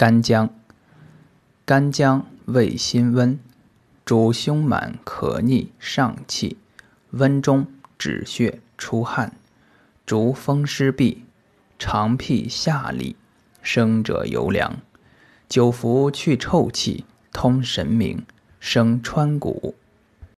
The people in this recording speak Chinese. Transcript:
干姜，干姜味辛温，主胸满可逆上气，温中止血出汗，逐风湿痹，肠辟下利，生者尤良。久服去臭气，通神明，生川谷。